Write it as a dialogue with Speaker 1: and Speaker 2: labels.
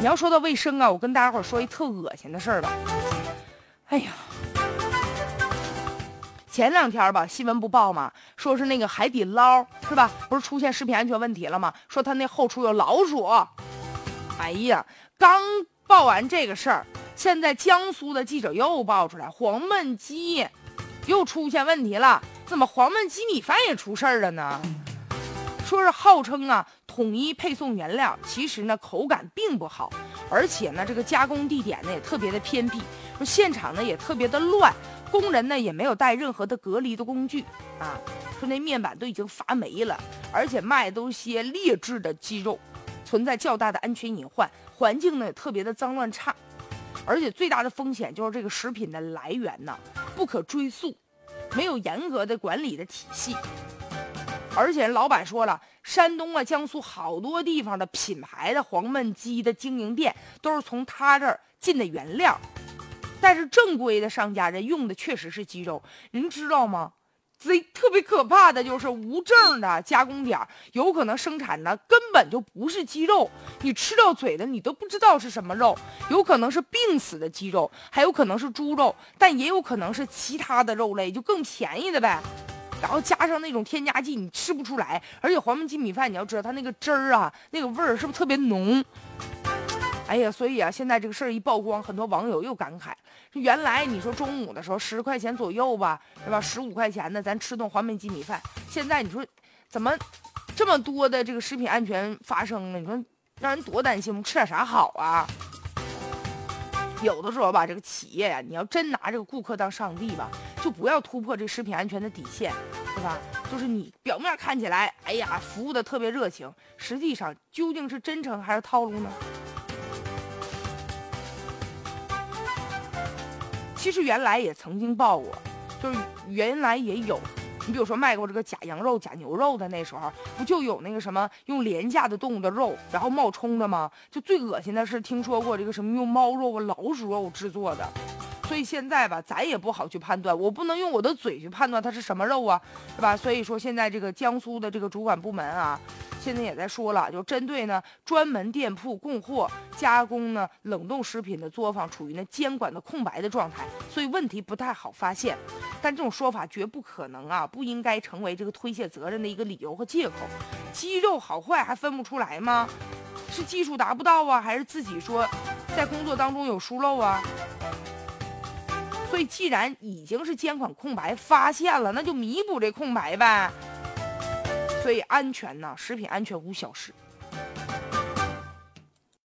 Speaker 1: 你要说到卫生啊，我跟大家伙说一特恶心的事儿吧。哎呀，前两天吧，新闻不报嘛，说是那个海底捞是吧？不是出现食品安全问题了吗？说他那后厨有老鼠。哎呀，刚报完这个事儿，现在江苏的记者又爆出来黄焖鸡又出现问题了。怎么黄焖鸡米饭也出事儿了呢？说是号称啊统一配送原料，其实呢口感并不好，而且呢这个加工地点呢也特别的偏僻，说现场呢也特别的乱，工人呢也没有带任何的隔离的工具啊，说那面板都已经发霉了，而且卖的都是些劣质的鸡肉，存在较大的安全隐患，环境呢也特别的脏乱差，而且最大的风险就是这个食品的来源呢不可追溯，没有严格的管理的体系。而且老板说了，山东啊、江苏好多地方的品牌的黄焖鸡的经营店都是从他这儿进的原料，但是正规的商家人用的确实是鸡肉，您知道吗？贼特别可怕的就是无证的加工点，有可能生产的根本就不是鸡肉，你吃到嘴的你都不知道是什么肉，有可能是病死的鸡肉，还有可能是猪肉，但也有可能是其他的肉类，就更便宜的呗。然后加上那种添加剂，你吃不出来。而且黄焖鸡米饭，你要知道它那个汁儿啊，那个味儿是不是特别浓？哎呀，所以啊，现在这个事儿一曝光，很多网友又感慨：原来你说中午的时候十块钱左右吧，是吧？十五块钱的咱吃顿黄焖鸡米饭，现在你说怎么这么多的这个食品安全发生了？你说让人多担心，我们吃点啥好啊？有的时候吧，这个企业呀，你要真拿这个顾客当上帝吧，就不要突破这食品安全的底线，对吧？就是你表面看起来，哎呀，服务的特别热情，实际上究竟是真诚还是套路呢？其实原来也曾经报过，就是原来也有。你比如说卖过这个假羊肉、假牛肉的那时候，不就有那个什么用廉价的动物的肉，然后冒充的吗？就最恶心的是听说过这个什么用猫肉、老鼠肉制作的，所以现在吧，咱也不好去判断，我不能用我的嘴去判断它是什么肉啊，是吧？所以说现在这个江苏的这个主管部门啊。现在也在说了，就针对呢专门店铺供货加工呢冷冻食品的作坊处于呢监管的空白的状态，所以问题不太好发现。但这种说法绝不可能啊，不应该成为这个推卸责任的一个理由和借口。鸡肉好坏还分不出来吗？是技术达不到啊，还是自己说在工作当中有疏漏啊？所以既然已经是监管空白发现了，那就弥补这空白呗。所以安全呢，食品安全无小事。